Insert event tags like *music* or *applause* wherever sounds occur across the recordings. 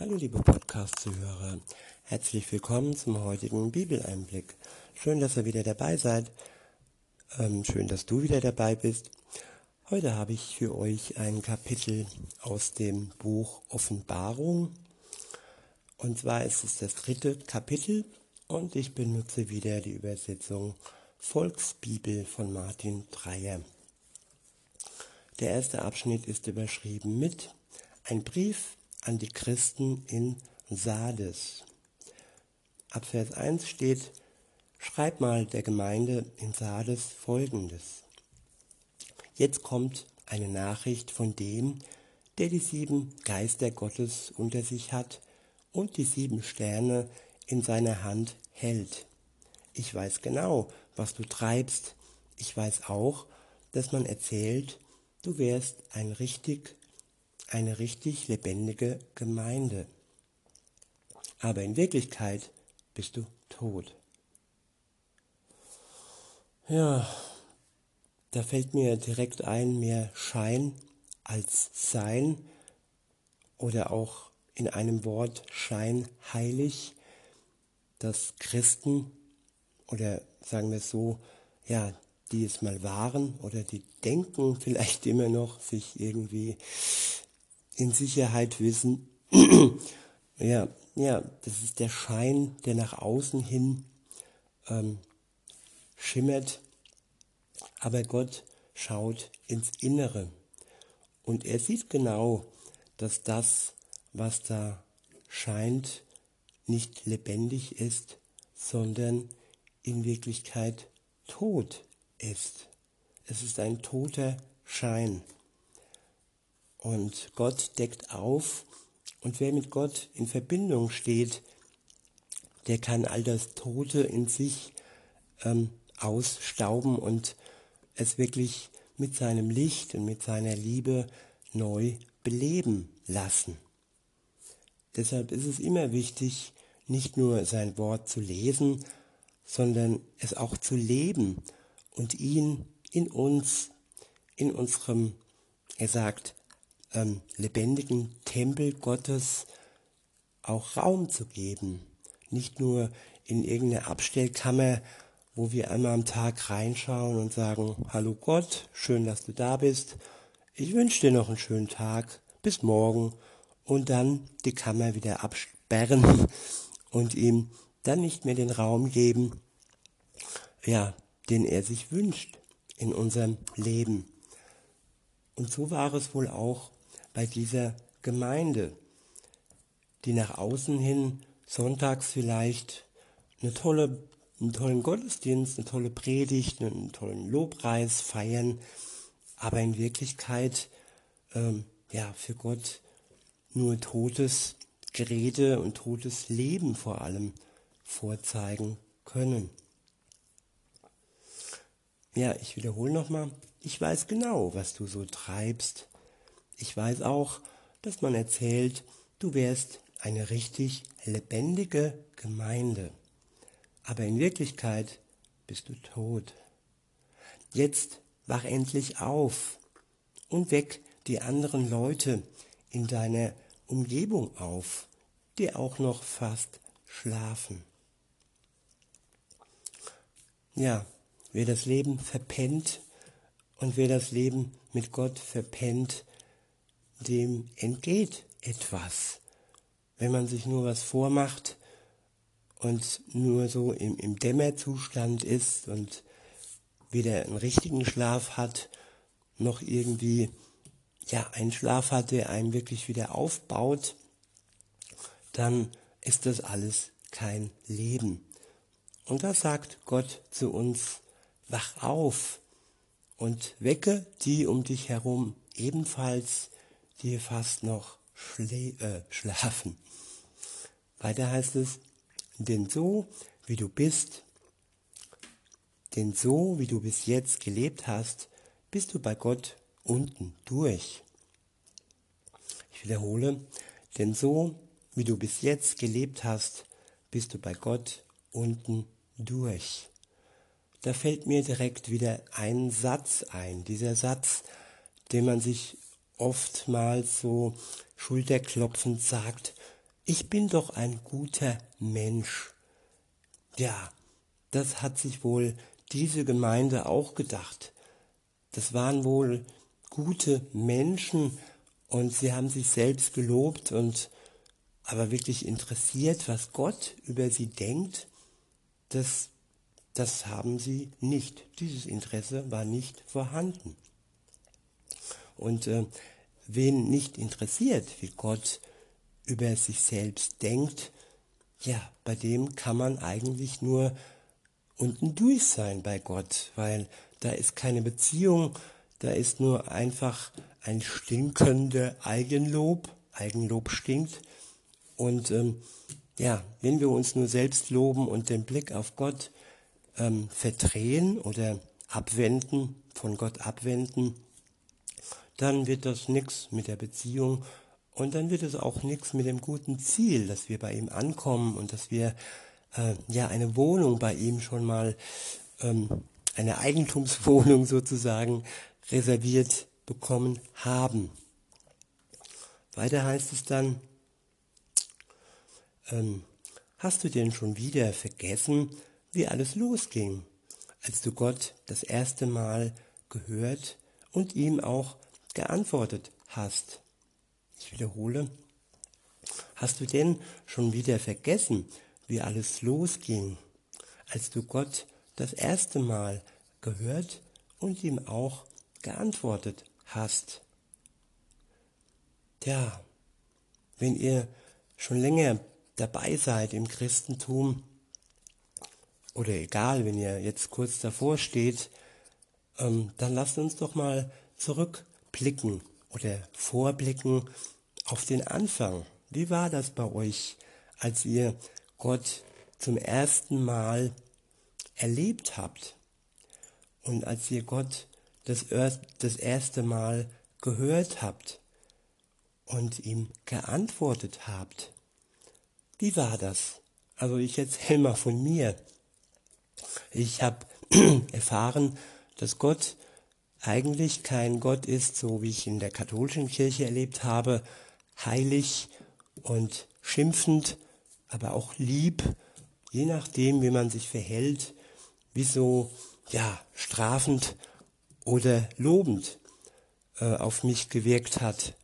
Hallo liebe Podcast-Zuhörer, herzlich willkommen zum heutigen Bibeleinblick. Schön, dass ihr wieder dabei seid. Ähm, schön, dass du wieder dabei bist. Heute habe ich für euch ein Kapitel aus dem Buch Offenbarung. Und zwar ist es das dritte Kapitel und ich benutze wieder die Übersetzung Volksbibel von Martin Dreyer. Der erste Abschnitt ist überschrieben mit Ein Brief an die Christen in Sardes. Ab Vers 1 steht, schreib mal der Gemeinde in Sardes folgendes. Jetzt kommt eine Nachricht von dem, der die sieben Geister Gottes unter sich hat und die sieben Sterne in seiner Hand hält. Ich weiß genau, was du treibst. Ich weiß auch, dass man erzählt, du wärst ein richtig eine richtig lebendige Gemeinde. Aber in Wirklichkeit bist du tot. Ja, da fällt mir direkt ein, mehr Schein als Sein oder auch in einem Wort scheinheilig, dass Christen oder sagen wir es so, ja, die es mal waren oder die denken *laughs* vielleicht immer noch, sich irgendwie in Sicherheit wissen, *clears throat* ja, ja, das ist der Schein, der nach außen hin ähm, schimmert, aber Gott schaut ins Innere und er sieht genau, dass das, was da scheint, nicht lebendig ist, sondern in Wirklichkeit tot ist. Es ist ein toter Schein. Und Gott deckt auf. Und wer mit Gott in Verbindung steht, der kann all das Tote in sich ähm, ausstauben und es wirklich mit seinem Licht und mit seiner Liebe neu beleben lassen. Deshalb ist es immer wichtig, nicht nur sein Wort zu lesen, sondern es auch zu leben und ihn in uns, in unserem, er sagt, ähm, lebendigen Tempel Gottes auch Raum zu geben. Nicht nur in irgendeine Abstellkammer, wo wir einmal am Tag reinschauen und sagen, hallo Gott, schön, dass du da bist. Ich wünsche dir noch einen schönen Tag. Bis morgen. Und dann die Kammer wieder absperren *laughs* und ihm dann nicht mehr den Raum geben, ja, den er sich wünscht in unserem Leben. Und so war es wohl auch bei dieser Gemeinde, die nach außen hin sonntags vielleicht eine tolle, einen tollen Gottesdienst, eine tolle Predigt, einen tollen Lobpreis feiern, aber in Wirklichkeit ähm, ja für Gott nur totes Gerede und totes Leben vor allem vorzeigen können. Ja, ich wiederhole nochmal, ich weiß genau, was du so treibst, ich weiß auch, dass man erzählt, du wärst eine richtig lebendige Gemeinde. Aber in Wirklichkeit bist du tot. Jetzt wach endlich auf und weck die anderen Leute in deiner Umgebung auf, die auch noch fast schlafen. Ja, wer das Leben verpennt und wer das Leben mit Gott verpennt, dem entgeht etwas. Wenn man sich nur was vormacht und nur so im, im Dämmerzustand ist und weder einen richtigen Schlaf hat, noch irgendwie ja, einen Schlaf hat, der einen wirklich wieder aufbaut, dann ist das alles kein Leben. Und da sagt Gott zu uns, wach auf und wecke die um dich herum ebenfalls die fast noch äh, schlafen. Weiter heißt es, denn so wie du bist, denn so wie du bis jetzt gelebt hast, bist du bei Gott unten durch. Ich wiederhole, denn so wie du bis jetzt gelebt hast, bist du bei Gott unten durch. Da fällt mir direkt wieder ein Satz ein, dieser Satz, den man sich oftmals so schulterklopfend sagt, ich bin doch ein guter Mensch. Ja, das hat sich wohl diese Gemeinde auch gedacht. Das waren wohl gute Menschen und sie haben sich selbst gelobt und aber wirklich interessiert, was Gott über sie denkt, das, das haben sie nicht. Dieses Interesse war nicht vorhanden. Und äh, wen nicht interessiert, wie Gott über sich selbst denkt, ja, bei dem kann man eigentlich nur unten durch sein bei Gott, weil da ist keine Beziehung, da ist nur einfach ein stinkender Eigenlob. Eigenlob stinkt. Und ähm, ja, wenn wir uns nur selbst loben und den Blick auf Gott ähm, verdrehen oder abwenden, von Gott abwenden, dann wird das nichts mit der Beziehung und dann wird es auch nichts mit dem guten Ziel, dass wir bei ihm ankommen und dass wir äh, ja eine Wohnung bei ihm schon mal, ähm, eine Eigentumswohnung *laughs* sozusagen reserviert bekommen haben. Weiter heißt es dann, ähm, hast du denn schon wieder vergessen, wie alles losging, als du Gott das erste Mal gehört und ihm auch geantwortet hast? Ich wiederhole, hast du denn schon wieder vergessen, wie alles losging, als du Gott das erste Mal gehört und ihm auch geantwortet hast? Tja, wenn ihr schon länger dabei seid im Christentum, oder egal, wenn ihr jetzt kurz davor steht, ähm, dann lasst uns doch mal zurückblicken oder vorblicken auf den Anfang. Wie war das bei euch, als ihr Gott zum ersten Mal erlebt habt und als ihr Gott das, das erste Mal gehört habt und ihm geantwortet habt? Wie war das? Also ich erzähle mal von mir. Ich habe *clears throat* erfahren, dass Gott eigentlich kein Gott ist, so wie ich in der katholischen Kirche erlebt habe, heilig und schimpfend, aber auch lieb, je nachdem, wie man sich verhält, wie so, ja, strafend oder lobend äh, auf mich gewirkt hat.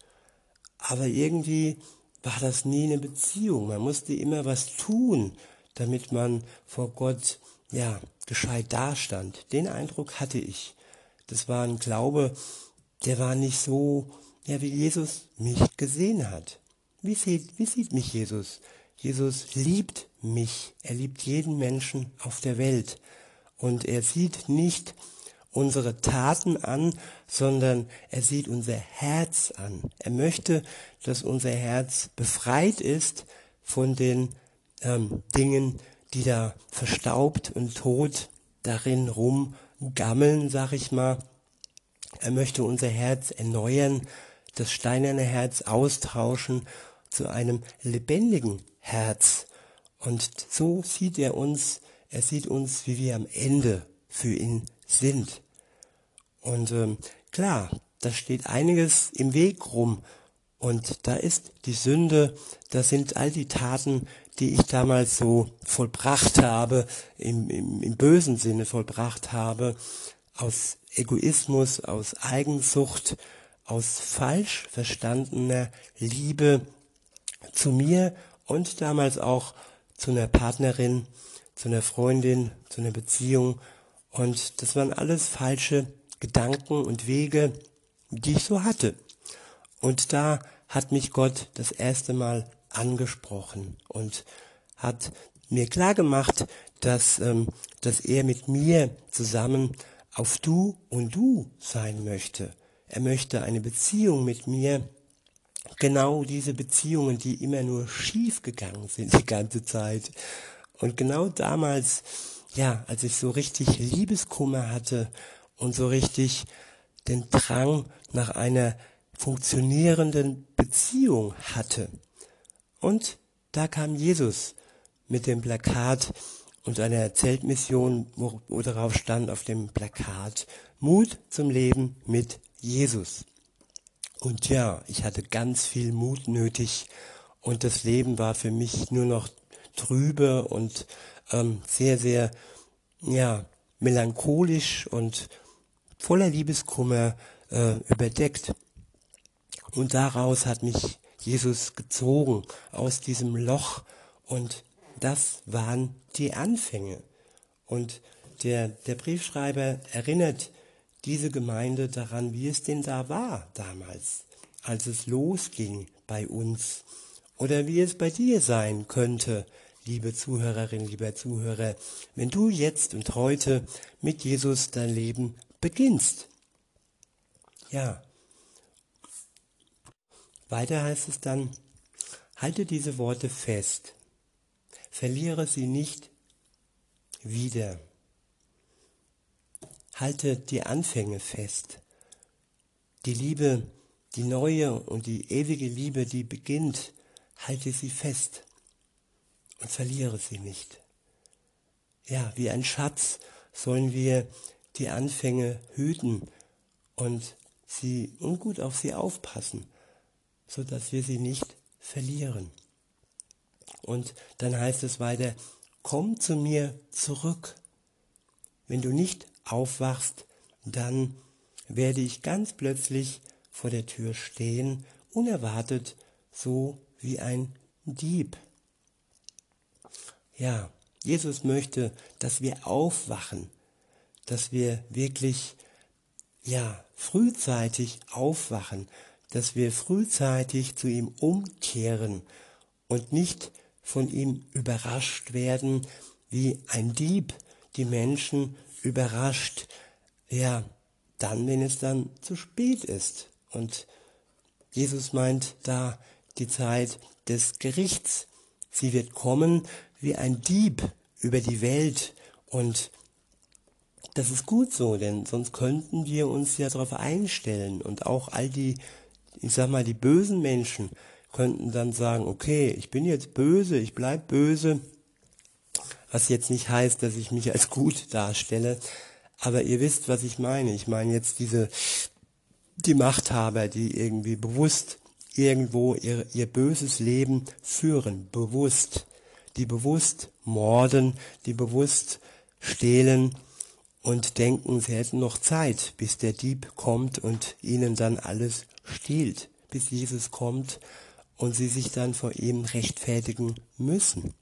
Aber irgendwie war das nie eine Beziehung. Man musste immer was tun, damit man vor Gott, ja, gescheit dastand. Den Eindruck hatte ich. Das war ein Glaube, der war nicht so, ja, wie Jesus mich gesehen hat. Wie sieht, wie sieht mich Jesus? Jesus liebt mich. Er liebt jeden Menschen auf der Welt. Und er sieht nicht unsere Taten an, sondern er sieht unser Herz an. Er möchte, dass unser Herz befreit ist von den ähm, Dingen, die da verstaubt und tot darin rumgammeln, sag ich mal. Er möchte unser Herz erneuern, das steinerne Herz austauschen zu einem lebendigen Herz. Und so sieht er uns, er sieht uns, wie wir am Ende für ihn sind. Und ähm, klar, da steht einiges im Weg rum. Und da ist die Sünde, das sind all die Taten, die ich damals so vollbracht habe, im, im, im bösen Sinne vollbracht habe, aus Egoismus, aus Eigensucht, aus falsch verstandener Liebe zu mir und damals auch zu einer Partnerin, zu einer Freundin, zu einer Beziehung. Und das waren alles falsche Gedanken und Wege, die ich so hatte. Und da hat mich Gott das erste Mal angesprochen und hat mir klar gemacht, dass, ähm, dass er mit mir zusammen auf Du und Du sein möchte. Er möchte eine Beziehung mit mir, genau diese Beziehungen, die immer nur schief gegangen sind die ganze Zeit. Und genau damals, ja, als ich so richtig Liebeskummer hatte und so richtig den Drang nach einer funktionierenden Beziehung hatte. Und da kam Jesus mit dem Plakat und einer Zeltmission, wo, wo darauf stand auf dem Plakat Mut zum Leben mit Jesus. Und ja, ich hatte ganz viel Mut nötig und das Leben war für mich nur noch trübe und ähm, sehr, sehr, ja, melancholisch und voller Liebeskummer äh, überdeckt. Und daraus hat mich Jesus gezogen aus diesem Loch und das waren die Anfänge. Und der, der Briefschreiber erinnert diese Gemeinde daran, wie es denn da war damals, als es losging bei uns. Oder wie es bei dir sein könnte, liebe Zuhörerin, lieber Zuhörer, wenn du jetzt und heute mit Jesus dein Leben beginnst. Ja. Weiter heißt es dann, halte diese Worte fest, verliere sie nicht wieder. Halte die Anfänge fest. Die Liebe, die neue und die ewige Liebe, die beginnt, halte sie fest und verliere sie nicht. Ja, wie ein Schatz sollen wir die Anfänge hüten und sie und gut auf sie aufpassen, so dass wir sie nicht verlieren. Und dann heißt es weiter, komm zu mir zurück. Wenn du nicht aufwachst, dann werde ich ganz plötzlich vor der Tür stehen, unerwartet, so wie ein Dieb. Ja, Jesus möchte, dass wir aufwachen, dass wir wirklich, ja, frühzeitig aufwachen, dass wir frühzeitig zu ihm umkehren und nicht von ihm überrascht werden, wie ein Dieb die Menschen überrascht, ja, dann, wenn es dann zu spät ist. Und Jesus meint da die Zeit des Gerichts. Sie wird kommen, wie ein Dieb über die Welt und das ist gut so, denn sonst könnten wir uns ja darauf einstellen und auch all die, ich sag mal, die bösen Menschen könnten dann sagen, okay, ich bin jetzt böse, ich bleib böse, was jetzt nicht heißt, dass ich mich als gut darstelle, aber ihr wisst, was ich meine. Ich meine jetzt diese, die Machthaber, die irgendwie bewusst irgendwo ihr, ihr böses Leben führen, bewusst. Die bewusst morden, die bewusst stehlen und denken, sie hätten noch Zeit, bis der Dieb kommt und ihnen dann alles stiehlt, bis Jesus kommt und sie sich dann vor ihm rechtfertigen müssen.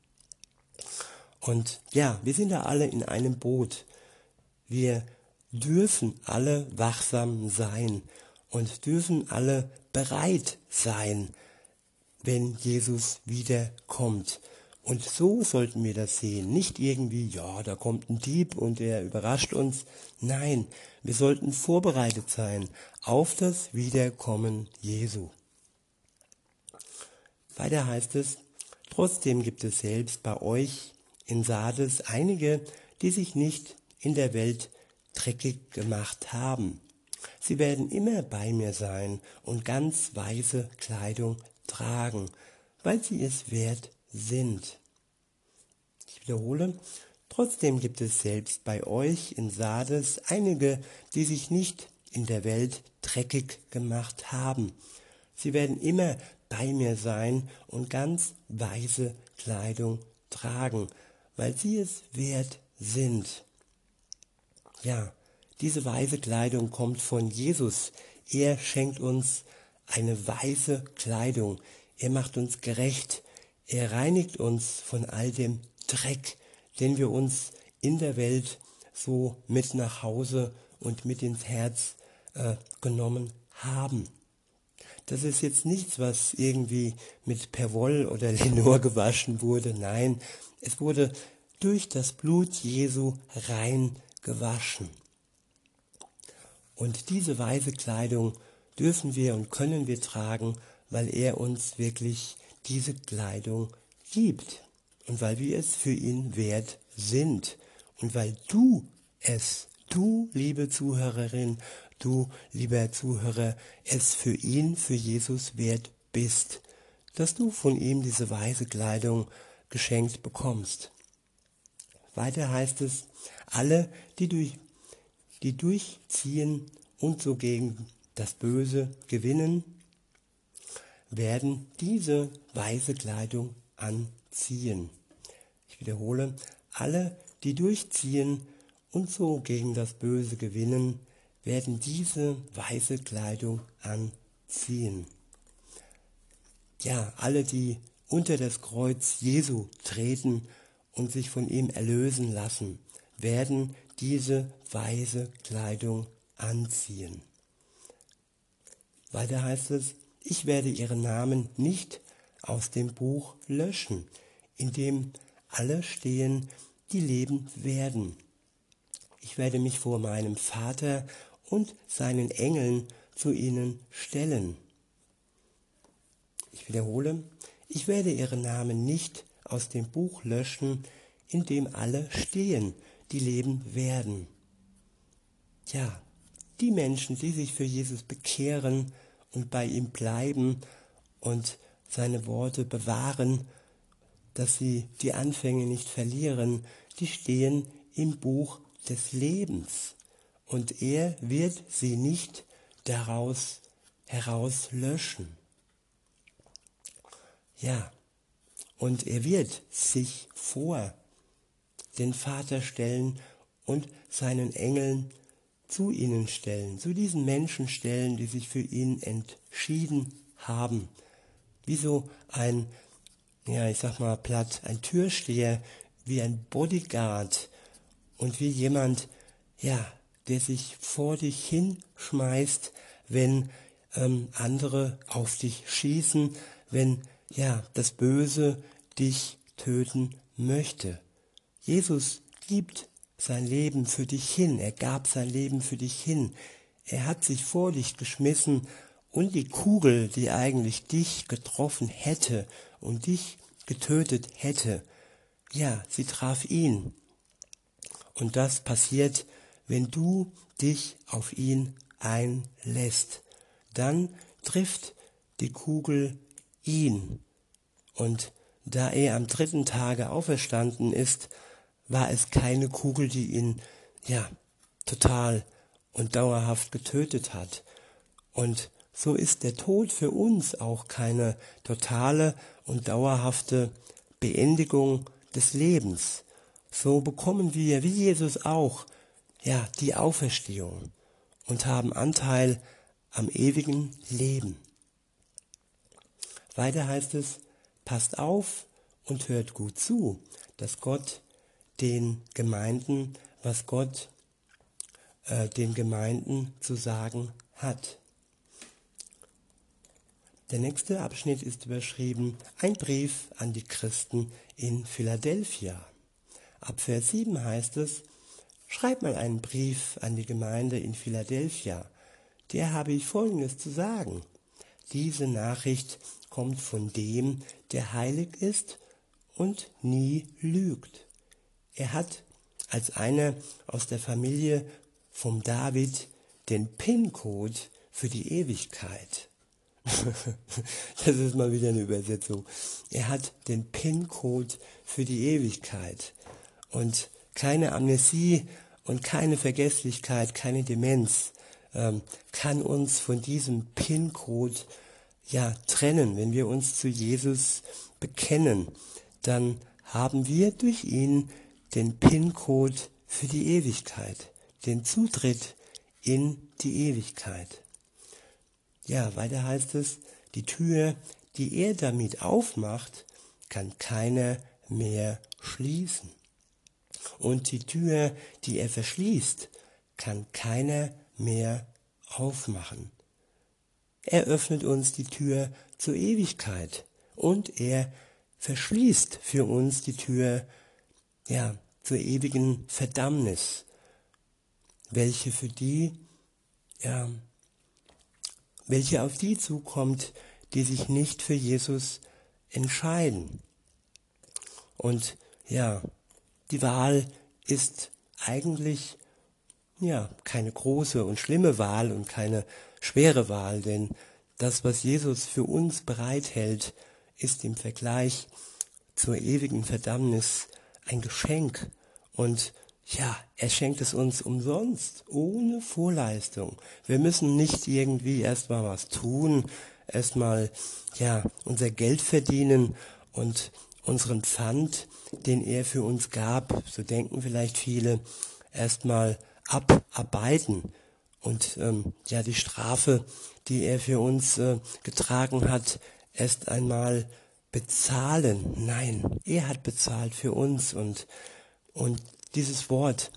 Und ja, wir sind da alle in einem Boot. Wir dürfen alle wachsam sein und dürfen alle bereit sein, wenn Jesus wiederkommt. Und so sollten wir das sehen. Nicht irgendwie, ja, da kommt ein Dieb und er überrascht uns. Nein, wir sollten vorbereitet sein auf das Wiederkommen Jesu. Weiter heißt es, trotzdem gibt es selbst bei euch in Sardes einige, die sich nicht in der Welt dreckig gemacht haben. Sie werden immer bei mir sein und ganz weiße Kleidung tragen, weil sie es wert sind. Ich wiederhole, trotzdem gibt es selbst bei euch in Sardes einige, die sich nicht in der Welt dreckig gemacht haben. Sie werden immer bei mir sein und ganz weiße Kleidung tragen, weil sie es wert sind. Ja, diese weiße Kleidung kommt von Jesus. Er schenkt uns eine weiße Kleidung. Er macht uns gerecht. Er reinigt uns von all dem Dreck, den wir uns in der Welt so mit nach Hause und mit ins Herz äh, genommen haben. Das ist jetzt nichts, was irgendwie mit Perwoll oder *laughs* Lenor gewaschen wurde. Nein, es wurde durch das Blut Jesu rein gewaschen. Und diese weiße Kleidung dürfen wir und können wir tragen, weil er uns wirklich diese Kleidung gibt und weil wir es für ihn wert sind und weil du es, du liebe Zuhörerin, du lieber Zuhörer, es für ihn, für Jesus wert bist, dass du von ihm diese weiße Kleidung geschenkt bekommst. Weiter heißt es, alle, die, durch, die durchziehen und so gegen das Böse gewinnen, werden diese weiße Kleidung anziehen. Ich wiederhole, alle, die durchziehen und so gegen das Böse gewinnen, werden diese weiße Kleidung anziehen. Ja, alle, die unter das Kreuz Jesu treten und sich von ihm erlösen lassen, werden diese weiße Kleidung anziehen. Weiter heißt es, ich werde ihren Namen nicht aus dem Buch löschen, in dem alle stehen, die leben werden. Ich werde mich vor meinem Vater und seinen Engeln zu ihnen stellen. Ich wiederhole, ich werde ihren Namen nicht aus dem Buch löschen, in dem alle stehen, die leben werden. Ja, die Menschen, die sich für Jesus bekehren und bei ihm bleiben und seine Worte bewahren, dass sie die Anfänge nicht verlieren, die stehen im Buch des Lebens. Und er wird sie nicht daraus herauslöschen. Ja, und er wird sich vor den Vater stellen und seinen Engeln zu ihnen stellen, zu diesen Menschen stellen, die sich für ihn entschieden haben. Wie so ein, ja, ich sag mal platt, ein Türsteher, wie ein Bodyguard und wie jemand, ja, der sich vor dich hinschmeißt, wenn ähm, andere auf dich schießen, wenn ja das Böse dich töten möchte. Jesus gibt sein Leben für dich hin, er gab sein Leben für dich hin, er hat sich vor dich geschmissen und die Kugel, die eigentlich dich getroffen hätte und dich getötet hätte, ja, sie traf ihn. Und das passiert, wenn du dich auf ihn einlässt. Dann trifft die Kugel ihn. Und da er am dritten Tage auferstanden ist, war es keine Kugel, die ihn, ja, total und dauerhaft getötet hat. Und so ist der Tod für uns auch keine totale und dauerhafte Beendigung des Lebens. So bekommen wir, wie Jesus auch, ja, die Auferstehung und haben Anteil am ewigen Leben. Weiter heißt es, passt auf und hört gut zu, dass Gott den Gemeinden, was Gott äh, den Gemeinden zu sagen hat. Der nächste Abschnitt ist überschrieben Ein Brief an die Christen in Philadelphia. Ab Vers 7 heißt es, Schreib mal einen Brief an die Gemeinde in Philadelphia. Der habe ich Folgendes zu sagen. Diese Nachricht kommt von dem, der heilig ist und nie lügt. Er hat als einer aus der Familie vom David den PIN-Code für die Ewigkeit. *laughs* das ist mal wieder eine Übersetzung. Er hat den PIN-Code für die Ewigkeit. Und keine Amnesie und keine Vergesslichkeit, keine Demenz ähm, kann uns von diesem PIN-Code ja trennen. Wenn wir uns zu Jesus bekennen, dann haben wir durch ihn den PIN-Code für die Ewigkeit, den Zutritt in die Ewigkeit. Ja, weiter heißt es, die Tür, die er damit aufmacht, kann keiner mehr schließen. Und die Tür, die er verschließt, kann keiner mehr aufmachen. Er öffnet uns die Tür zur Ewigkeit und er verschließt für uns die Tür ja, zur ewigen Verdammnis, welche für die, ja, welche auf die zukommt, die sich nicht für Jesus entscheiden. Und ja, die Wahl ist eigentlich ja keine große und schlimme Wahl und keine schwere Wahl, denn das, was Jesus für uns bereithält, ist im Vergleich zur ewigen Verdammnis ein Geschenk. Und ja, er schenkt es uns umsonst, ohne Vorleistung. Wir müssen nicht irgendwie erstmal was tun, erstmal ja unser Geld verdienen und unseren Pfand, den er für uns gab, so denken vielleicht viele, erstmal abarbeiten und ähm, ja die Strafe, die er für uns äh, getragen hat, erst einmal bezahlen. Nein, er hat bezahlt für uns und und dieses Wort,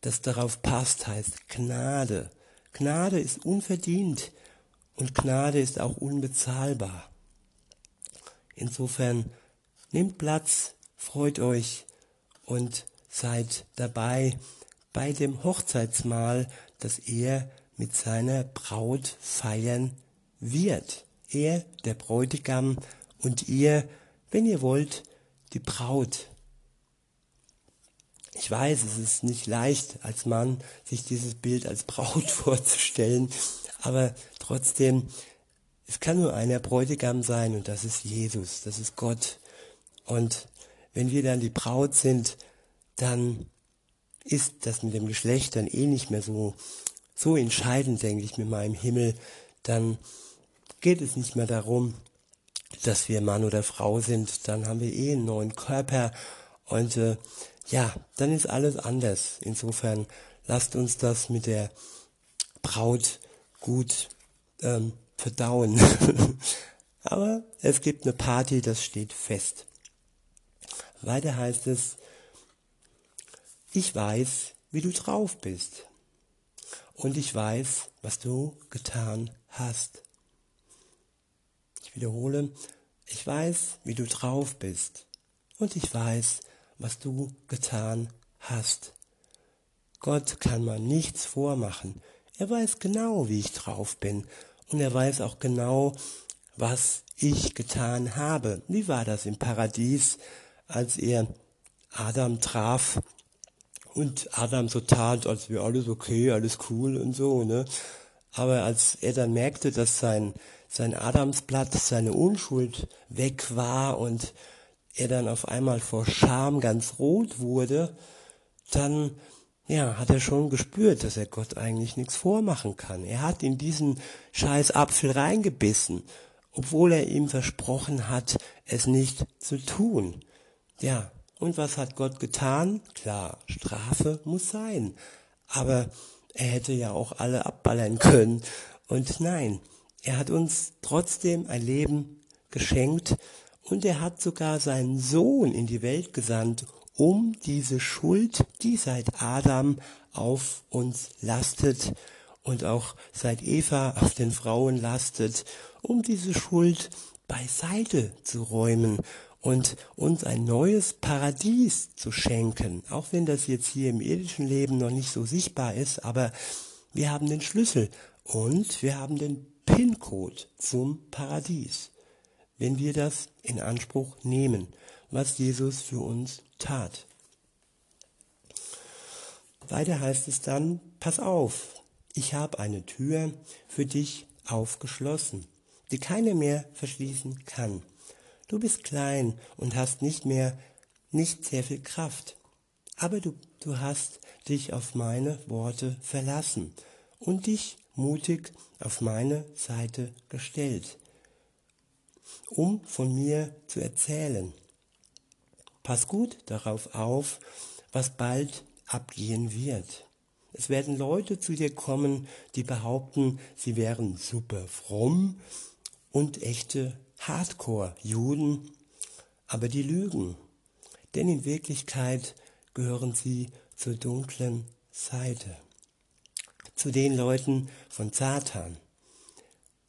das darauf passt, heißt Gnade. Gnade ist unverdient und Gnade ist auch unbezahlbar. Insofern nehmt Platz, freut euch und seid dabei bei dem Hochzeitsmahl, das er mit seiner Braut feiern wird. Er, der Bräutigam, und ihr, wenn ihr wollt, die Braut. Ich weiß, es ist nicht leicht als Mann, sich dieses Bild als Braut *laughs* vorzustellen, aber trotzdem, es kann nur einer Bräutigam sein und das ist Jesus, das ist Gott. Und wenn wir dann die Braut sind, dann ist das mit dem Geschlecht dann eh nicht mehr so, so entscheidend, denke ich, mit meinem Himmel. Dann geht es nicht mehr darum, dass wir Mann oder Frau sind. Dann haben wir eh einen neuen Körper und äh, ja, dann ist alles anders. Insofern lasst uns das mit der Braut gut ähm, verdauen. *laughs* Aber es gibt eine Party, das steht fest. Weiter heißt es, ich weiß, wie du drauf bist. Und ich weiß, was du getan hast. Ich wiederhole, ich weiß, wie du drauf bist. Und ich weiß, was du getan hast. Gott kann man nichts vormachen. Er weiß genau, wie ich drauf bin. Und er weiß auch genau, was ich getan habe. Wie war das im Paradies, als er Adam traf und Adam so tat, als wäre alles okay, alles cool und so, ne? Aber als er dann merkte, dass sein, sein Adamsblatt, seine Unschuld weg war und er dann auf einmal vor Scham ganz rot wurde, dann ja, hat er schon gespürt, dass er Gott eigentlich nichts vormachen kann. Er hat in diesen scheiß Apfel reingebissen, obwohl er ihm versprochen hat, es nicht zu tun. Ja, und was hat Gott getan? Klar, Strafe muss sein. Aber er hätte ja auch alle abballern können. Und nein, er hat uns trotzdem ein Leben geschenkt und er hat sogar seinen Sohn in die Welt gesandt, um diese Schuld, die seit Adam auf uns lastet und auch seit Eva auf den Frauen lastet, um diese Schuld beiseite zu räumen und uns ein neues Paradies zu schenken. Auch wenn das jetzt hier im irdischen Leben noch nicht so sichtbar ist, aber wir haben den Schlüssel und wir haben den PIN-Code zum Paradies, wenn wir das in Anspruch nehmen, was Jesus für uns tat. Weiter heißt es dann, pass auf, ich habe eine Tür für dich aufgeschlossen, die keiner mehr verschließen kann. Du bist klein und hast nicht mehr, nicht sehr viel Kraft, aber du, du hast dich auf meine Worte verlassen und dich mutig auf meine Seite gestellt, um von mir zu erzählen. Pass gut darauf auf, was bald abgehen wird. Es werden Leute zu dir kommen, die behaupten, sie wären super fromm und echte Hardcore-Juden, aber die lügen, denn in Wirklichkeit gehören sie zur dunklen Seite, zu den Leuten von Satan.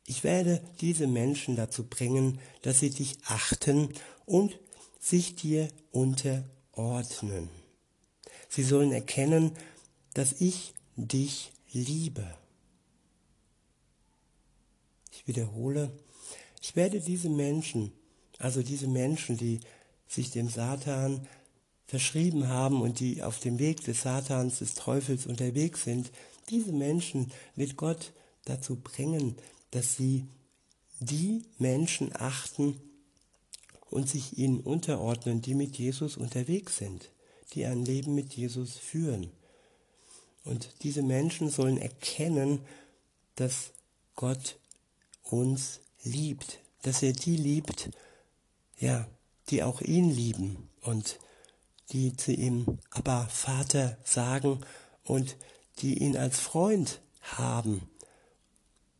Ich werde diese Menschen dazu bringen, dass sie dich achten und sich dir unterordnen. Sie sollen erkennen, dass ich dich liebe. Ich wiederhole, ich werde diese Menschen, also diese Menschen, die sich dem Satan verschrieben haben und die auf dem Weg des Satans, des Teufels unterwegs sind, diese Menschen wird Gott dazu bringen, dass sie die Menschen achten, und sich ihnen unterordnen, die mit Jesus unterwegs sind, die ein Leben mit Jesus führen. Und diese Menschen sollen erkennen, dass Gott uns liebt, dass er die liebt, ja, die auch ihn lieben und die zu ihm aber Vater sagen und die ihn als Freund haben.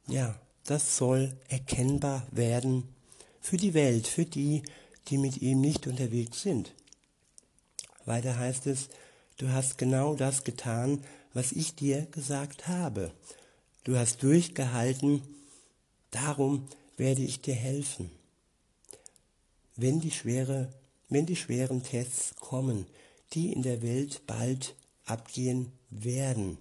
Ja, das soll erkennbar werden für die Welt, für die, die mit ihm nicht unterwegs sind. Weiter heißt es, du hast genau das getan, was ich dir gesagt habe. Du hast durchgehalten, darum werde ich dir helfen. Wenn die, schwere, wenn die schweren Tests kommen, die in der Welt bald abgehen werden.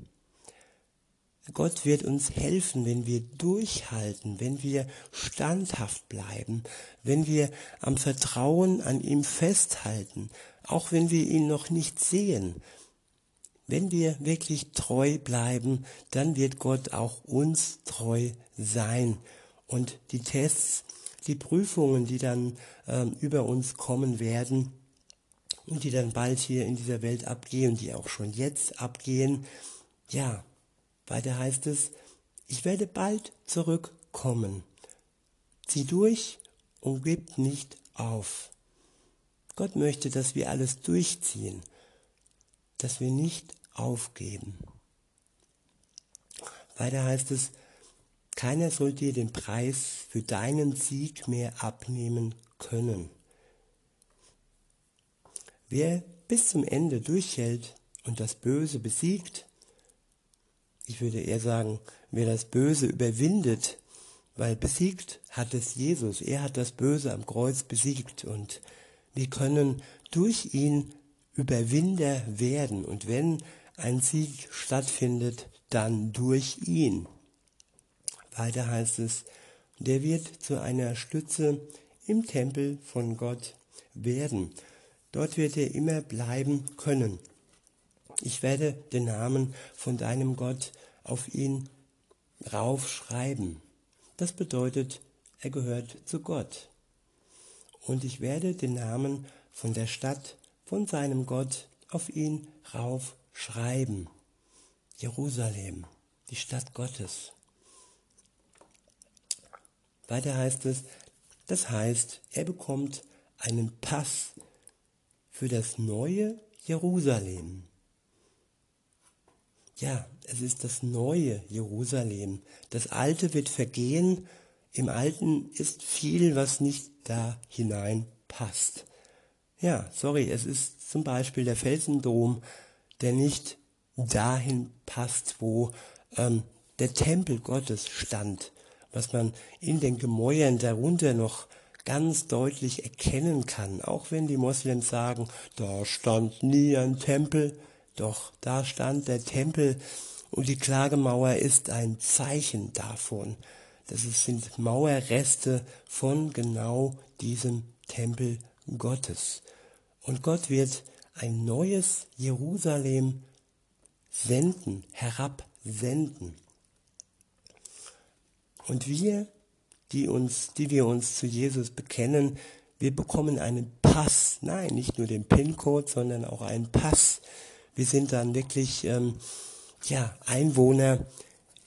Gott wird uns helfen, wenn wir durchhalten, wenn wir standhaft bleiben, wenn wir am Vertrauen an ihm festhalten, auch wenn wir ihn noch nicht sehen. Wenn wir wirklich treu bleiben, dann wird Gott auch uns treu sein. Und die Tests, die Prüfungen, die dann ähm, über uns kommen werden und die dann bald hier in dieser Welt abgehen, die auch schon jetzt abgehen, ja, weiter heißt es, ich werde bald zurückkommen. Zieh durch und gib nicht auf. Gott möchte, dass wir alles durchziehen, dass wir nicht aufgeben. Weiter heißt es, keiner soll dir den Preis für deinen Sieg mehr abnehmen können. Wer bis zum Ende durchhält und das Böse besiegt, ich würde eher sagen, wer das Böse überwindet, weil besiegt hat es Jesus. Er hat das Böse am Kreuz besiegt und wir können durch ihn Überwinder werden. Und wenn ein Sieg stattfindet, dann durch ihn. Weiter heißt es, der wird zu einer Stütze im Tempel von Gott werden. Dort wird er immer bleiben können. Ich werde den Namen von deinem Gott auf ihn raufschreiben. Das bedeutet, er gehört zu Gott. Und ich werde den Namen von der Stadt, von seinem Gott auf ihn raufschreiben. Jerusalem, die Stadt Gottes. Weiter heißt es, das heißt, er bekommt einen Pass für das neue Jerusalem. Ja, es ist das neue Jerusalem. Das alte wird vergehen. Im alten ist viel, was nicht da hineinpasst. Ja, sorry, es ist zum Beispiel der Felsendom, der nicht dahin passt, wo ähm, der Tempel Gottes stand, was man in den Gemäuern darunter noch ganz deutlich erkennen kann, auch wenn die Moslems sagen, da stand nie ein Tempel, doch da stand der Tempel und die Klagemauer ist ein Zeichen davon. Das sind Mauerreste von genau diesem Tempel Gottes. Und Gott wird ein neues Jerusalem senden, herabsenden. Und wir, die uns, die wir uns zu Jesus bekennen, wir bekommen einen Pass. Nein, nicht nur den PIN-Code, sondern auch einen Pass wir sind dann wirklich ähm, ja, Einwohner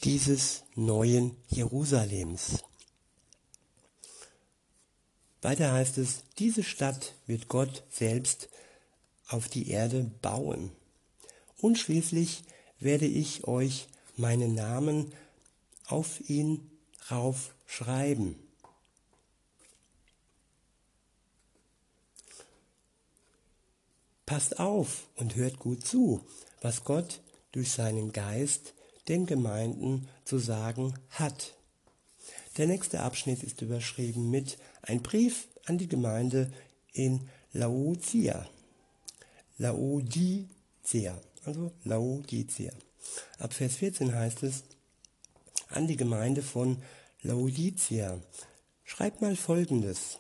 dieses neuen Jerusalems. Weiter heißt es, diese Stadt wird Gott selbst auf die Erde bauen. Und schließlich werde ich euch meinen Namen auf ihn raufschreiben. Passt auf und hört gut zu, was Gott durch seinen Geist den Gemeinden zu sagen hat. Der nächste Abschnitt ist überschrieben mit Ein Brief an die Gemeinde in Laodicea. Laodicea, also Laodicea. Ab Vers 14 heißt es, an die Gemeinde von Laodicea. Schreibt mal Folgendes.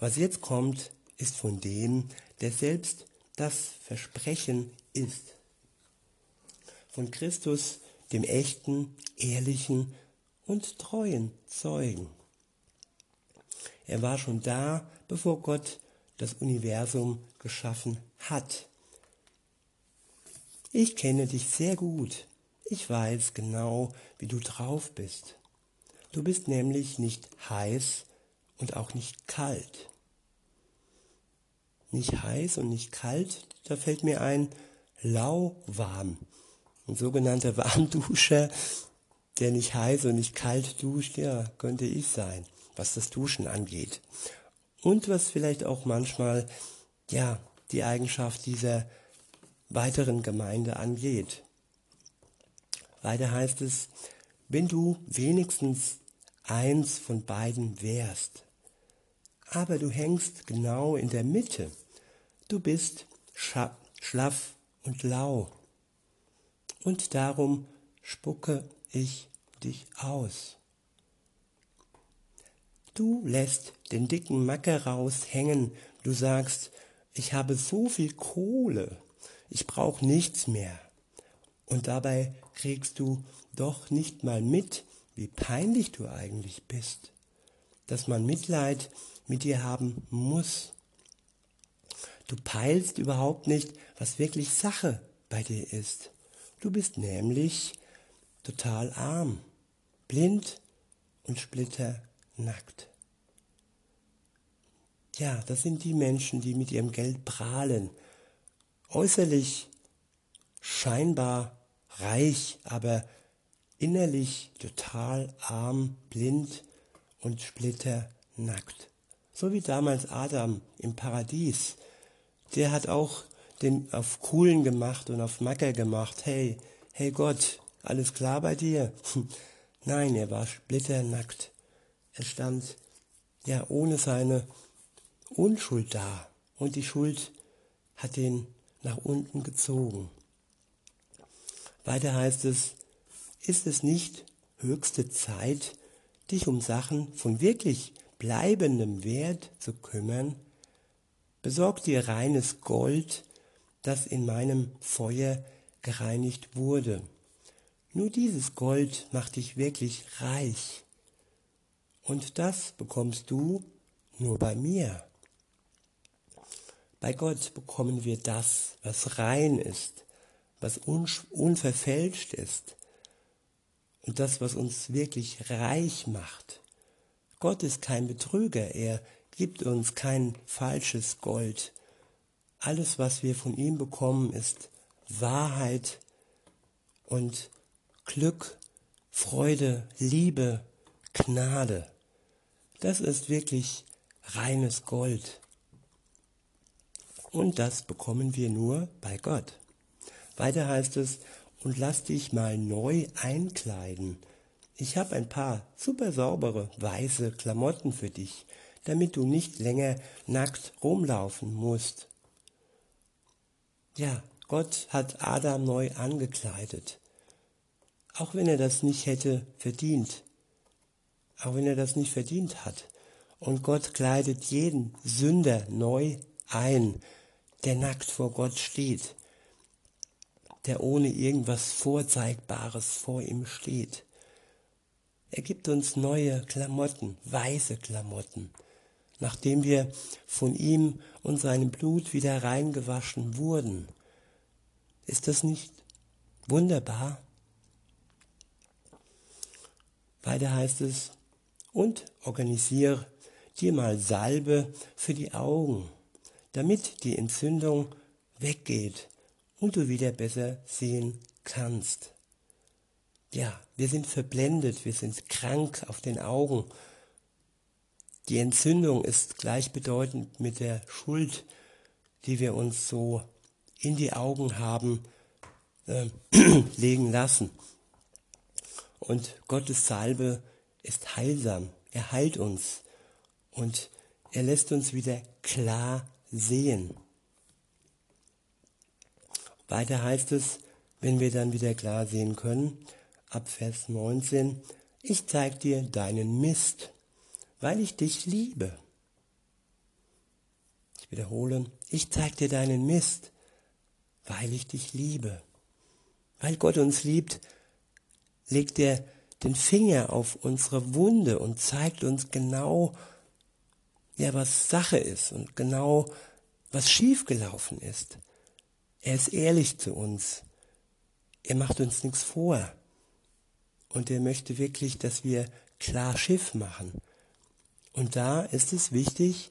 Was jetzt kommt, ist von dem, der selbst das Versprechen ist. Von Christus, dem echten, ehrlichen und treuen Zeugen. Er war schon da, bevor Gott das Universum geschaffen hat. Ich kenne dich sehr gut. Ich weiß genau, wie du drauf bist. Du bist nämlich nicht heiß und auch nicht kalt. Nicht heiß und nicht kalt, da fällt mir ein lauwarm. Ein sogenannter *laughs* Warmduscher, der nicht heiß und nicht kalt duscht, ja, könnte ich sein, was das Duschen angeht. Und was vielleicht auch manchmal, ja, die Eigenschaft dieser weiteren Gemeinde angeht. Weiter heißt es, wenn du wenigstens eins von beiden wärst, aber du hängst genau in der Mitte, du bist schlaff und lau, und darum spucke ich dich aus. Du lässt den dicken Macker raushängen, du sagst, ich habe so viel Kohle, ich brauch nichts mehr. Und dabei kriegst du doch nicht mal mit, wie peinlich du eigentlich bist, dass man Mitleid mit dir haben muss. Du peilst überhaupt nicht, was wirklich Sache bei dir ist. Du bist nämlich total arm, blind und splitternackt. Ja, das sind die Menschen, die mit ihrem Geld prahlen. Äußerlich scheinbar reich, aber innerlich total arm, blind und splitternackt. So wie damals Adam im Paradies. Der hat auch den auf coolen gemacht und auf Macker gemacht. Hey, hey Gott, alles klar bei dir? *laughs* Nein, er war splitternackt. Er stand ja ohne seine Unschuld da und die Schuld hat ihn nach unten gezogen. Weiter heißt es, ist es nicht höchste Zeit, dich um Sachen von wirklich bleibendem Wert zu kümmern? Besorg dir reines Gold, das in meinem Feuer gereinigt wurde. Nur dieses Gold macht dich wirklich reich. Und das bekommst du nur bei mir. Bei Gott bekommen wir das, was rein ist, was unverfälscht ist und das, was uns wirklich reich macht. Gott ist kein Betrüger, er gibt uns kein falsches Gold. Alles, was wir von ihm bekommen, ist Wahrheit und Glück, Freude, Liebe, Gnade. Das ist wirklich reines Gold. Und das bekommen wir nur bei Gott. Weiter heißt es, und lass dich mal neu einkleiden. Ich habe ein paar super saubere, weiße Klamotten für dich, damit du nicht länger nackt rumlaufen musst. Ja, Gott hat Adam neu angekleidet, auch wenn er das nicht hätte verdient, auch wenn er das nicht verdient hat. Und Gott kleidet jeden Sünder neu ein, der nackt vor Gott steht, der ohne irgendwas Vorzeigbares vor ihm steht. Er gibt uns neue Klamotten, weiße Klamotten, nachdem wir von ihm und seinem Blut wieder reingewaschen wurden. Ist das nicht wunderbar? Weiter heißt es, und organisiere dir mal Salbe für die Augen damit die Entzündung weggeht und du wieder besser sehen kannst. Ja, wir sind verblendet, wir sind krank auf den Augen. Die Entzündung ist gleichbedeutend mit der Schuld, die wir uns so in die Augen haben äh, *clears throat* legen lassen. Und Gottes Salbe ist heilsam. Er heilt uns und er lässt uns wieder klar sehen. Weiter heißt es, wenn wir dann wieder klar sehen können, ab Vers 19, ich zeig dir deinen Mist, weil ich dich liebe. Ich wiederhole, ich zeig dir deinen Mist, weil ich dich liebe. Weil Gott uns liebt, legt er den Finger auf unsere Wunde und zeigt uns genau, ja, was Sache ist und genau, was schiefgelaufen ist. Er ist ehrlich zu uns. Er macht uns nichts vor. Und er möchte wirklich, dass wir klar Schiff machen. Und da ist es wichtig,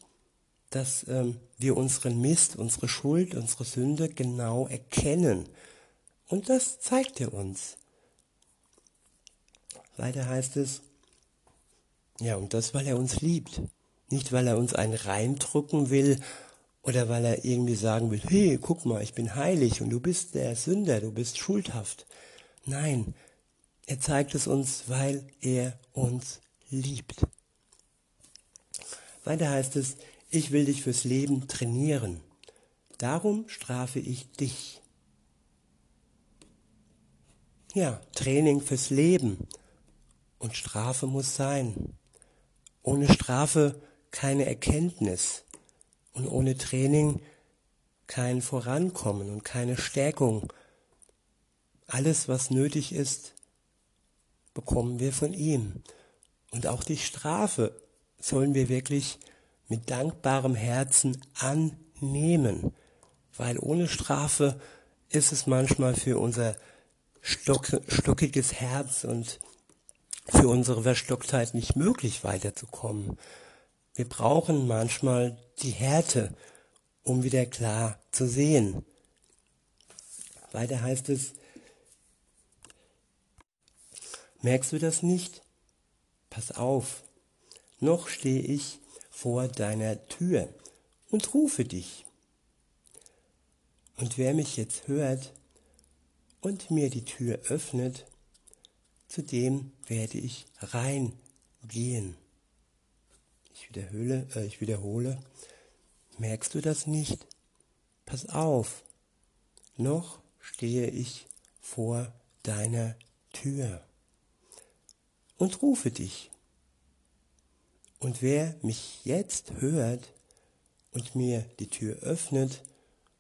dass ähm, wir unseren Mist, unsere Schuld, unsere Sünde genau erkennen. Und das zeigt er uns. Weiter heißt es, ja, und das, weil er uns liebt. Nicht, weil er uns einen reindrücken will oder weil er irgendwie sagen will, hey, guck mal, ich bin heilig und du bist der Sünder, du bist schuldhaft. Nein, er zeigt es uns, weil er uns liebt. Weiter heißt es, ich will dich fürs Leben trainieren. Darum strafe ich dich. Ja, Training fürs Leben. Und Strafe muss sein. Ohne Strafe keine Erkenntnis. Und ohne Training kein Vorankommen und keine Stärkung. Alles, was nötig ist, bekommen wir von ihm. Und auch die Strafe sollen wir wirklich mit dankbarem Herzen annehmen, weil ohne Strafe ist es manchmal für unser stock, stockiges Herz und für unsere Verstocktheit nicht möglich weiterzukommen. Wir brauchen manchmal die Härte, um wieder klar zu sehen. Weiter heißt es, merkst du das nicht? Pass auf, noch stehe ich vor deiner Tür und rufe dich. Und wer mich jetzt hört und mir die Tür öffnet, zu dem werde ich reingehen. Ich wiederhole, äh, ich wiederhole, merkst du das nicht? Pass auf, noch stehe ich vor deiner Tür und rufe dich. Und wer mich jetzt hört und mir die Tür öffnet,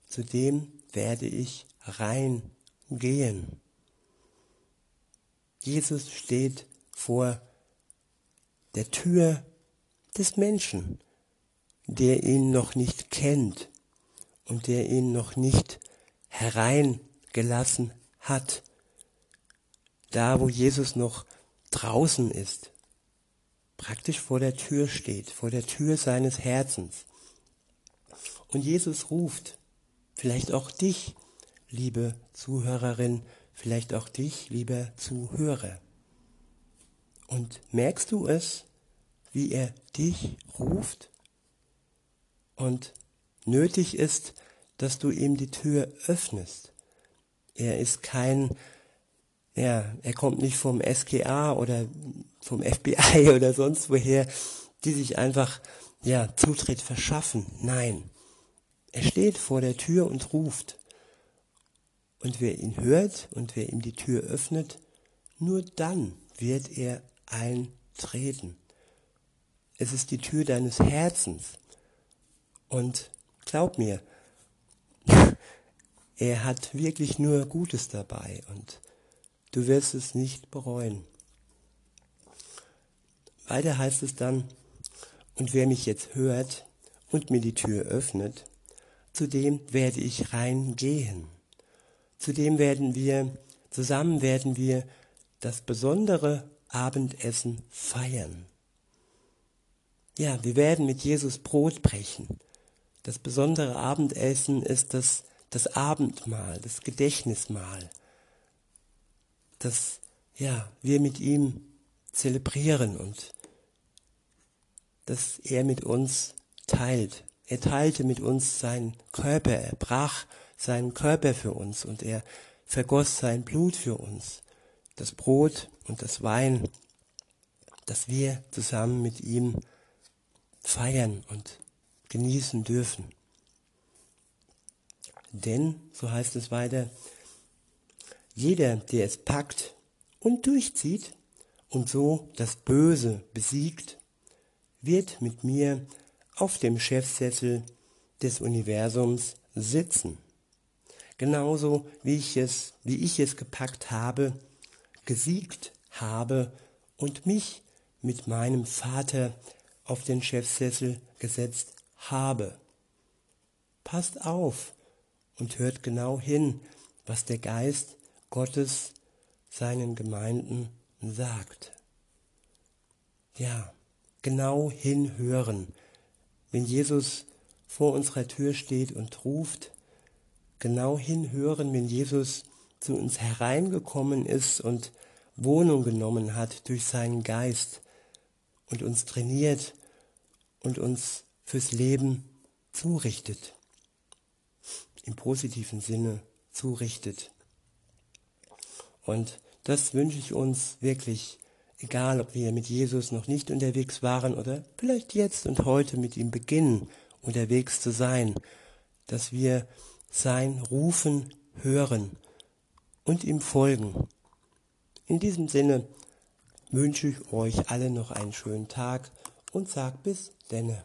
zu dem werde ich reingehen. Jesus steht vor der Tür des Menschen, der ihn noch nicht kennt und der ihn noch nicht hereingelassen hat. Da, wo Jesus noch draußen ist, praktisch vor der Tür steht, vor der Tür seines Herzens. Und Jesus ruft, vielleicht auch dich, liebe Zuhörerin, vielleicht auch dich, lieber Zuhörer. Und merkst du es, wie er dich ruft? Und nötig ist, dass du ihm die Tür öffnest. Er ist kein ja, er kommt nicht vom SKA oder vom FBI *laughs* oder sonst woher, die sich einfach, ja, Zutritt verschaffen. Nein. Er steht vor der Tür und ruft. Und wer ihn hört und wer ihm die Tür öffnet, nur dann wird er eintreten. Es ist die Tür deines Herzens. Und glaub mir, *laughs* er hat wirklich nur Gutes dabei und Du wirst es nicht bereuen. Weiter heißt es dann, und wer mich jetzt hört und mir die Tür öffnet, zu dem werde ich reingehen. Zu dem werden wir, zusammen werden wir das besondere Abendessen feiern. Ja, wir werden mit Jesus Brot brechen. Das besondere Abendessen ist das, das Abendmahl, das Gedächtnismahl dass ja, wir mit ihm zelebrieren und dass er mit uns teilt. Er teilte mit uns seinen Körper, er brach seinen Körper für uns und er vergoss sein Blut für uns. Das Brot und das Wein, das wir zusammen mit ihm feiern und genießen dürfen. Denn, so heißt es weiter, jeder, der es packt und durchzieht und so das Böse besiegt, wird mit mir auf dem Chefsessel des Universums sitzen. Genauso wie ich es, wie ich es gepackt habe, gesiegt habe und mich mit meinem Vater auf den Chefsessel gesetzt habe. Passt auf und hört genau hin, was der Geist Gottes seinen Gemeinden sagt. ja, genau hinhören. Wenn Jesus vor unserer Tür steht und ruft, genau hinhören, wenn Jesus zu uns hereingekommen ist und Wohnung genommen hat durch seinen Geist und uns trainiert und uns fürs Leben zurichtet. Im positiven Sinne zurichtet. Und das wünsche ich uns wirklich, egal ob wir mit Jesus noch nicht unterwegs waren oder vielleicht jetzt und heute mit ihm beginnen, unterwegs zu sein, dass wir sein Rufen hören und ihm folgen. In diesem Sinne wünsche ich euch alle noch einen schönen Tag und sag bis denne.